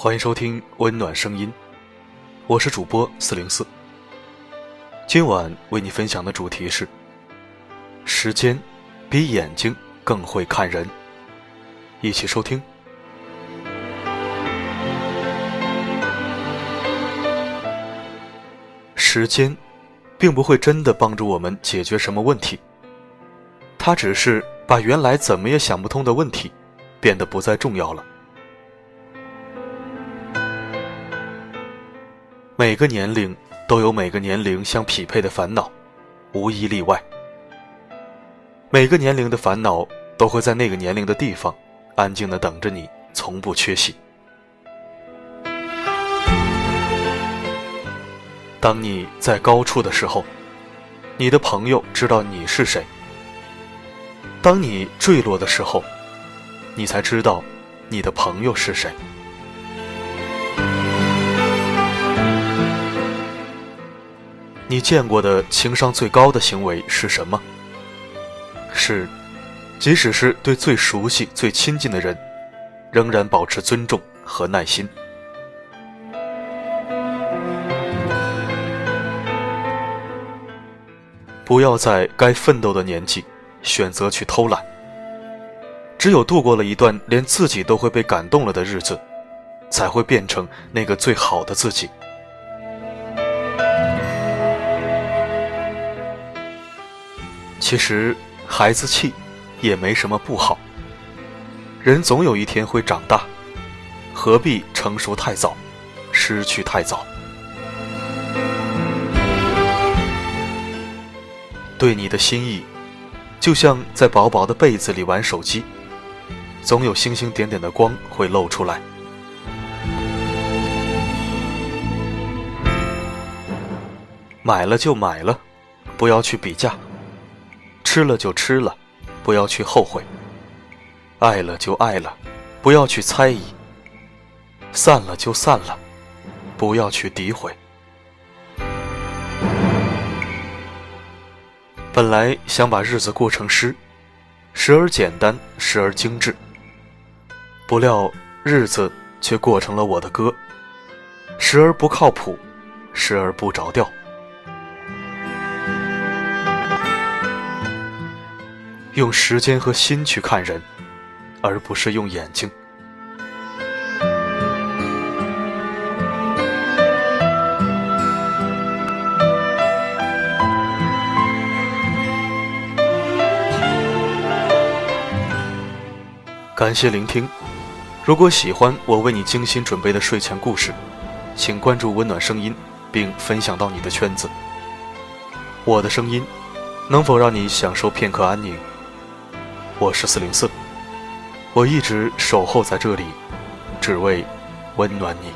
欢迎收听温暖声音，我是主播四零四。今晚为你分享的主题是：时间比眼睛更会看人。一起收听。时间并不会真的帮助我们解决什么问题，它只是把原来怎么也想不通的问题变得不再重要了。每个年龄都有每个年龄相匹配的烦恼，无一例外。每个年龄的烦恼都会在那个年龄的地方，安静的等着你，从不缺席。当你在高处的时候，你的朋友知道你是谁；当你坠落的时候，你才知道你的朋友是谁。你见过的情商最高的行为是什么？是，即使是对最熟悉、最亲近的人，仍然保持尊重和耐心。不要在该奋斗的年纪选择去偷懒。只有度过了一段连自己都会被感动了的日子，才会变成那个最好的自己。其实，孩子气也没什么不好。人总有一天会长大，何必成熟太早，失去太早？对你的心意，就像在薄薄的被子里玩手机，总有星星点点的光会露出来。买了就买了，不要去比价。吃了就吃了，不要去后悔；爱了就爱了，不要去猜疑；散了就散了，不要去诋毁。本来想把日子过成诗，时而简单，时而精致。不料日子却过成了我的歌，时而不靠谱，时而不着调。用时间和心去看人，而不是用眼睛。感谢聆听。如果喜欢我为你精心准备的睡前故事，请关注“温暖声音”，并分享到你的圈子。我的声音能否让你享受片刻安宁？我是四零四，我一直守候在这里，只为温暖你。